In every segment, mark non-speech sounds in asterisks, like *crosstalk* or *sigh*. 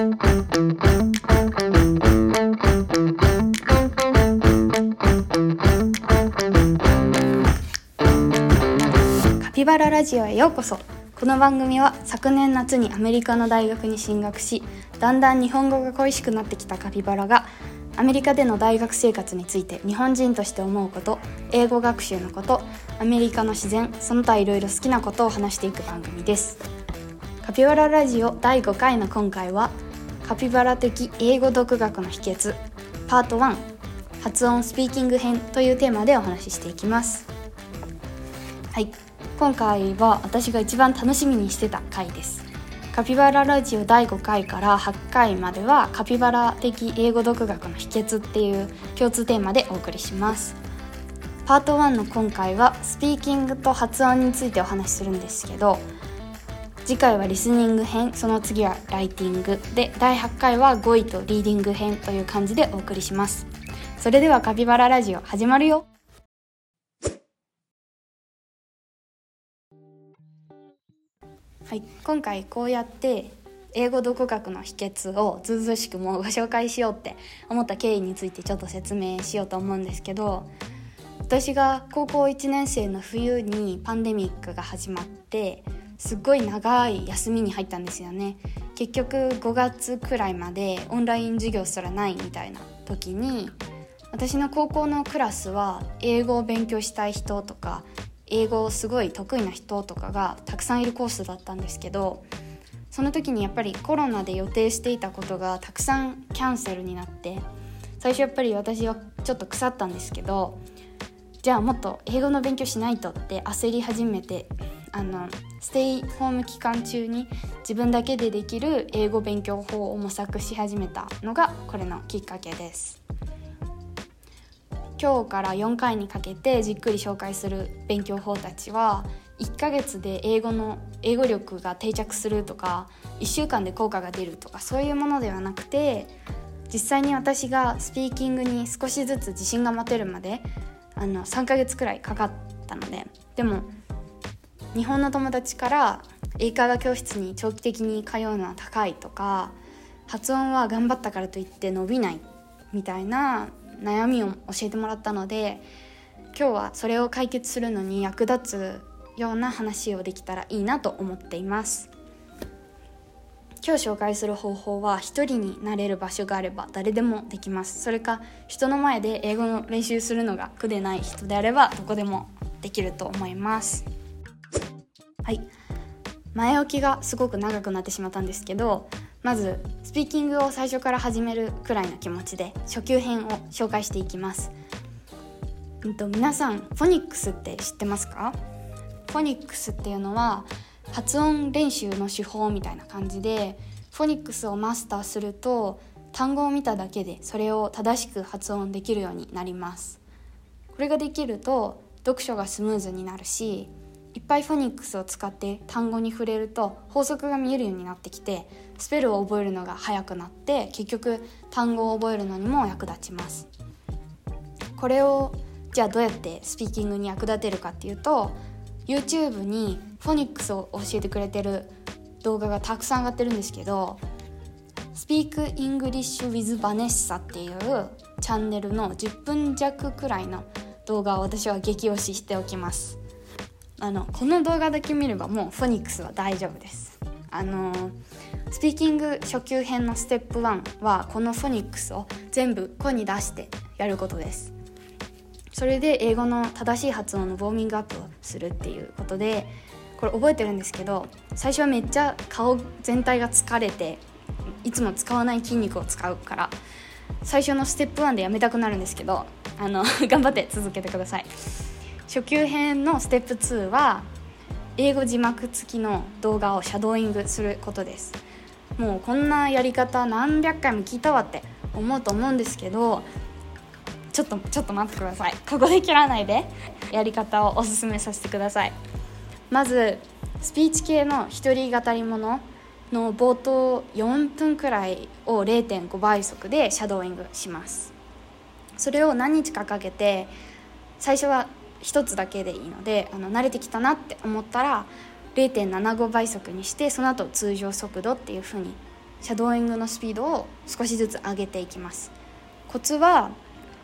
カピバララジオへようこそ。この番組は昨年夏にアメリカの大学に進学しだんだん日本語が恋しくなってきたカピバラがアメリカでの大学生活について日本人として思うこと英語学習のことアメリカの自然その他いろいろ好きなことを話していく番組です。カピバララジオ第5回の今回はカピバラ的英語独学の秘訣パート1発音スピーキング編というテーマでお話ししていきます。はい。今回は私が一番楽しみにしてた回です。カピバララジオ第5回から8回まではカピバラ的英語独学の秘訣っていう共通テーマでお送りします。パート1の今回はスピーキングと発音についてお話しするんですけど次回はリスニング編その次はライティングで第8回は語彙とリーディング編という感じでお送りします。それではカピバララジオ始まるよ。はい今回こうやって英語独学の秘訣をずうずうしくもうご紹介しようって思った経緯についてちょっと説明しようと思うんですけど私が高校1年生の冬にパンデミックが始まってすっごい長い休みに入ったんですよね。結局5月くらいまでオンライン授業すらないみたいな時に私の高校のクラスは英語を勉強したい人とか英語をすごい得意な人とかがたくさんいるコースだったんですけどその時にやっぱりコロナで予定していたことがたくさんキャンセルになって最初やっぱり私はちょっと腐ったんですけどじゃあもっと英語の勉強しないとって焦り始めてあのステイホーム期間中に自分だけでできる英語勉強法を模索し始めたのがこれのきっかけです。今日から4回にかけてじっくり紹介する勉強法たちは1ヶ月で英語の英語力が定着するとか1週間で効果が出るとかそういうものではなくて実際に私がスピーキングに少しずつ自信が持てるまであの3ヶ月くらいかかったのででも日本の友達から英会話教室に長期的に通うのは高いとか発音は頑張ったからといって伸びないみたいな悩みを教えてもらったので今日はそれを解決するのに役立つような話をできたらいいなと思っています。今日紹介する方法は一人になれる場所があれば誰でもできます。それか人の前で英語の練習するのが苦でない人であればどこでもできると思います。はい。前置きがすごく長くなってしまったんですけどまずスピーキングを最初から始めるくらいの気持ちで初級編を紹介していきます、うんと、皆さんフォニックスって知ってますか？フォニックスっていうのは発音練習の手法みたいな感じでフォニックスをマスターすると単語を見ただけでそれを正しく発音できるようになります。これができると読書がスムーズになるしいっぱいフォニックスを使って単語に触れると法則が見えるようになってきてスペルを覚えるのが早くなって結局単語を覚えるのにも役立ちます。これをじゃあどうやってスピーキングに役立てるかっていうと YouTube にフォニックスを教えてくれてる動画がたくさん上がってるんですけど Speak English with Vanessa っていうチャンネルの10分弱くらいの動画を私は激推ししておきます。あのこの動画だけ見ればもうフォニックスは大丈夫です。あのスピーキング初級編のステップ1はこのフォニックスを全部声に出してやることです。それで英語の正しい発音のウォーミングアップをするっていうことでこれ覚えてるんですけど最初はめっちゃ顔全体が疲れていつも使わない筋肉を使うから最初のステップ1でやめたくなるんですけどあの *laughs* 頑張って続けてください。初級編のステップ2は英語字幕付きの動画をシャドーイングすることです。もうこんなやり方何百回も聞いたわって思うと思うんですけどちょっとちょっと待ってください。*laughs* ここで切らないで。やり方をおすすめさせてください。まずスピーチ系の一人語り物の冒頭4分くらいを0.5倍速でシャドーイングします。それを何日かかけて最初は1つだけでいいのであの慣れてきたなって思ったら0.75倍速にしてその後通常速度っていう風にシャドーイングのスピードを少しずつ上げていきます。コツは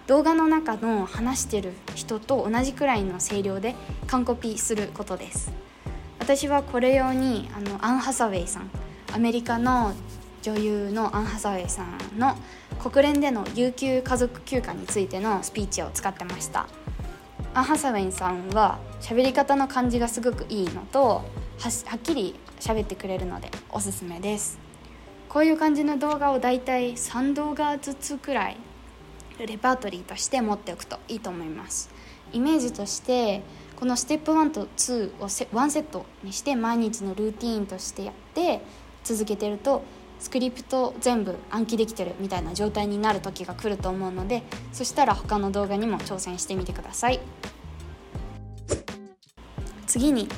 動画の中の話してる人と同じくらいの声量で完コピすることです。私はこれ用にあのアン・ハサウェイさんアメリカの女優のアン・ハサウェイさんの国連での有給家族休暇についてのスピーチを使ってました。アン・ハサウェイさんは喋り方の感じがすごくいいのとはっきり喋ってくれるのでおすすめです。こういう感じの動画をだいたい3動画ずつくらいレパートリーとして持っておくといいと思います。イメージとしてこのステップ1と2をセ1セットにして毎日のルーティーンとしてやって続けてるとスクリプト全部暗記できてるみたいな状態になる時が来ると思うのでそしたら他の動画にも挑戦してみてください。次に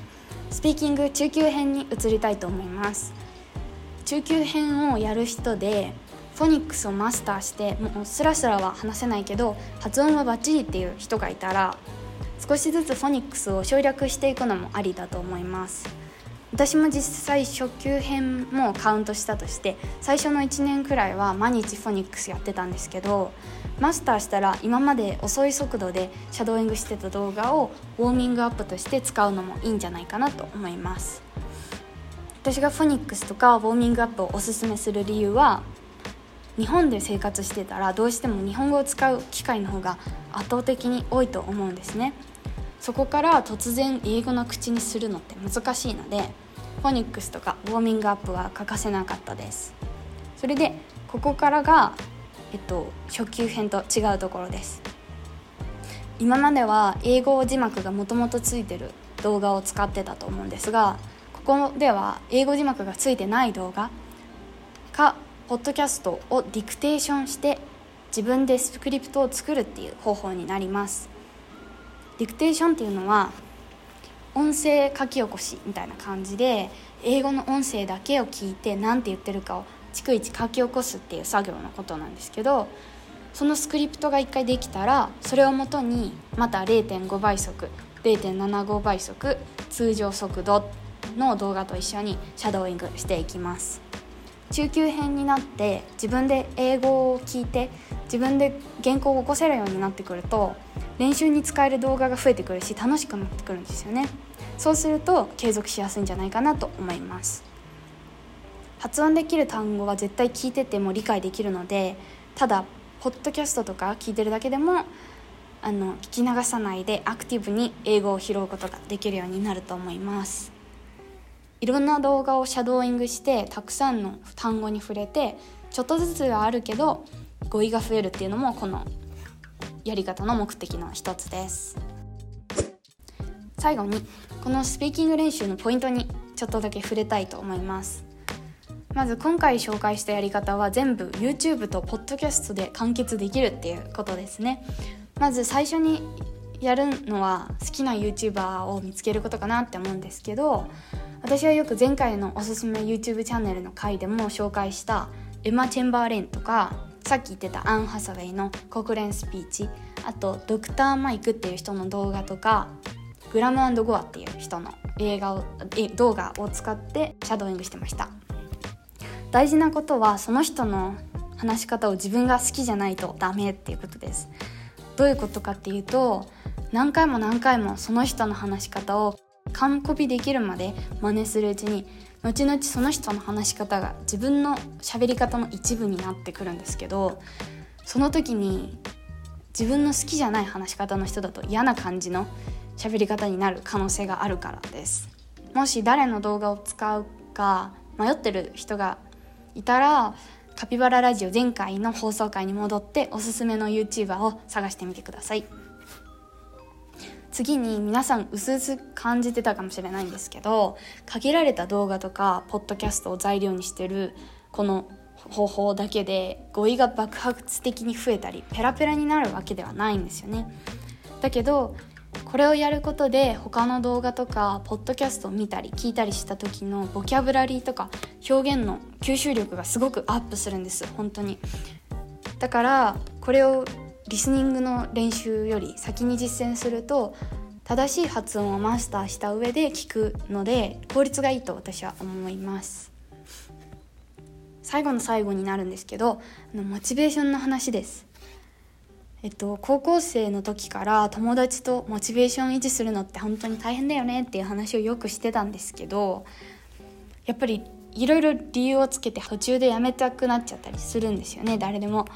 スピーキング中級編に移りたいと思います。中級編をやる人でフォニックスをマスターしてもうスラスラは話せないけど発音はバッチリっていう人がいたら少しずつフォニックスを省略していくのもありだと思います。私も実際初級編もカウントしたとして最初の1年くらいは毎日フォニックスやってたんですけどマスターしたら今まで遅い速度でシャドーイングしてた動画をウォーミングアップとして使うのもいいんじゃないかなと思います。私がフォニックスとかウォーミングアップをおすすめする理由は日本で生活してたらどうしても日本語を使う機会の方が圧倒的に多いと思うんですね。そこから突然英語の口にするのって難しいのでフォニックスとかウォーミングアップは欠かせなかったです。それでここからが、えっと、初級編と違うところです。今までは英語字幕がもともとついてる動画を使ってたと思うんですがここでは英語字幕がついてない動画かポッドキャストをディクテーションして自分でスクリプトを作るっていう方法になります。ディクテーションっていうのは音声書き起こしみたいな感じで英語の音声だけを聞いて何て言ってるかを逐一書き起こすっていう作業のことなんですけどそのスクリプトが1回できたらそれをもとにまた0.5倍速0.75倍速通常速度の動画と一緒にシャドーイングしていきます。中級編になって自分で英語を聞いて自分で原稿を起こせるようになってくると練習に使える動画が増えてくるし楽しくなってくるんですよね。そうすると継続しやすいんじゃないかなと思います。発音できる単語は絶対聞いてても理解できるのでただポッドキャストとか聞いてるだけでもあの聞き流さないでアクティブに英語を拾うことができるようになると思います。いろんな動画をシャドーイングしてたくさんの単語に触れてちょっとずつはあるけど語彙が増えるっていうのもこのやり方の目的の一つです。最後にこのスピーキング練習のポイントにちょっとだけ触れたいと思います。まず今回紹介したやり方は全部 YouTube と Podcast で完結できるっていうことですね。まず最初にやるのは好きな YouTuber を見つけることかなって思うんですけど私はよく前回のおすすめ YouTube チャンネルの回でも紹介したエマ・チェンバーレンとかさっき言ってたアン・ハサウェイの国連スピーチ。あとドクター・マイクっていう人の動画とかグラムゴアっていう人の映画をえ動画を使ってシャドーイングしてました。大事なことはその人の話し方を自分が好きじゃないとダメっていうことです。どういうことかっていうと何回も何回もその人の話し方を完コピできるまで真似するうちに後々その人の話し方が自分の喋り方の一部になってくるんですけどその時に自分の好きじゃない話し方の人だと嫌な感じの喋り方になる可能性があるからです。もし誰の動画を使うか迷ってる人がいたらカピバララジオ前回の放送回に戻っておすすめの YouTuber を探してみてください。次に皆さん薄々感じてたかもしれないんですけど限られた動画とかポッドキャストを材料にしてるこの方法だけで語彙が爆発的に増えたりペラペラになるわけではないんですよね。だけどこれをやることで他の動画とかポッドキャストを見たり聞いたりした時のボキャブラリーとか表現の吸収力がすごくアップするんです本当に。だからこれをリスニングの練習より先に実践すると正しい発音をマスターした上で聞くので効率がいいと私は思います最後の最後になるんですけどあのモチベーションの話ですえっと、高校生の時から友達とモチベーション維持するのって本当に大変だよねっていう話をよくしてたんですけどやっぱりいろいろ理由をつけて途中でやめたくなっちゃったりするんですよね誰でも。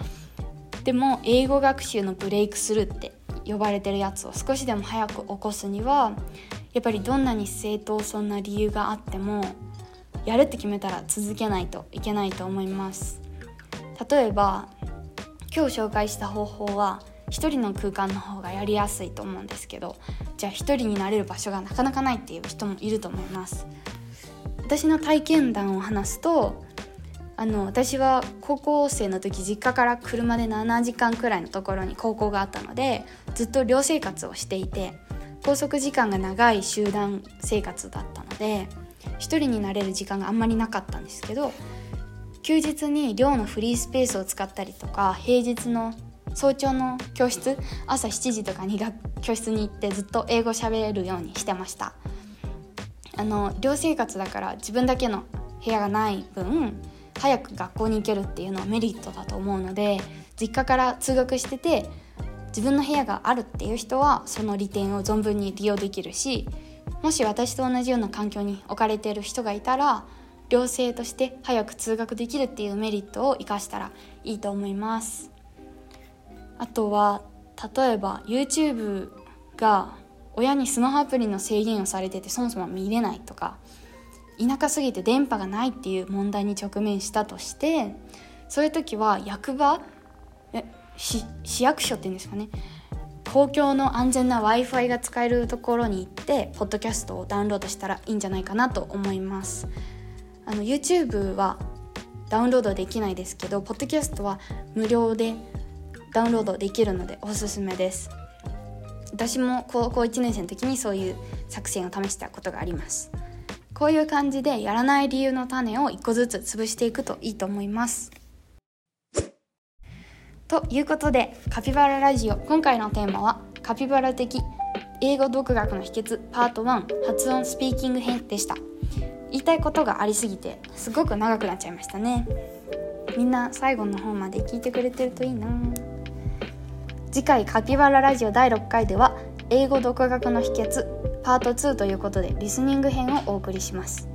でも英語学習のブレイクスルーって呼ばれてるやつを少しでも早く起こすにはやっぱりどんなに正当そんな理由があってもやるって決めたら続けないといけないと思います。例えば今日紹介した方法は一人の空間の方がやりやすいと思うんですけどじゃあ一人になれる場所がなかなかないっていう人もいると思います。私の体験談を話すとあの私は高校生の時実家から車で7時間くらいのところに高校があったのでずっと寮生活をしていて拘束時間が長い集団生活だったので一人になれる時間があんまりなかったんですけど休日に寮のフリースペースを使ったりとか平日の早朝の教室朝7時とかに教室に行ってずっと英語喋れるようにしてました。あの寮生活だから自分だけの部屋がない分早く学校に行けるっていうのはメリットだと思うので実家から通学してて自分の部屋があるっていう人はその利点を存分に利用できるしもし私と同じような環境に置かれている人がいたら寮生として早く通学できるっていうメリットを生かしたらいいと思います。あとは例えば YouTube が親にスマホアプリの制限をされててそもそも見れないとか田舎すぎて電波がないっていう問題に直面したとしてそういう時は役場市役所っていうんですかね。公共の安全な w i f i が使えるところに行ってポッドキャストをダウンロードしたらいいんじゃないかなと思います。あの YouTube はダウンロードできないですけどポッドキャストは無料でダウンロードできるのでおすすめです。私も高校1年生の時にそういう作戦を試したことがあります。こういう感じでやらない理由の種を1個ずつ潰していくといいと思います。ということでカピバララジオ今回のテーマはカピバラ的英語独学の秘訣パート1発音スピーキング編でした。言いたいことがありすぎてすごく長くなっちゃいましたね。みんな最後の方まで聞いてくれてるといいな。次回カピバララジオ第6回では英語独学の秘訣パート2ということでリスニング編をお送りします。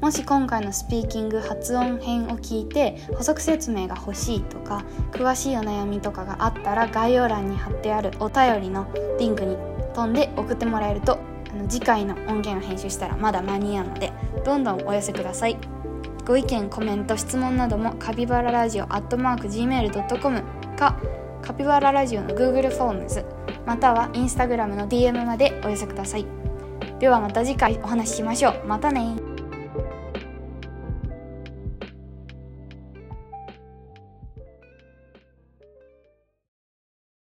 もし今回のスピーキング発音編を聞いて補足説明が欲しいとか詳しいお悩みとかがあったら概要欄に貼ってあるお便りのリンクに飛んで送ってもらえるとあの次回の音源を編集したらまだ間に合うのでどんどんお寄せください。ご意見コメント質問などもカピバララジオアットマーク Gmail.com かカピバララジオの Google フォームズまたは Instagram の DM までお寄せください。ではまた次回お話ししましょう。またね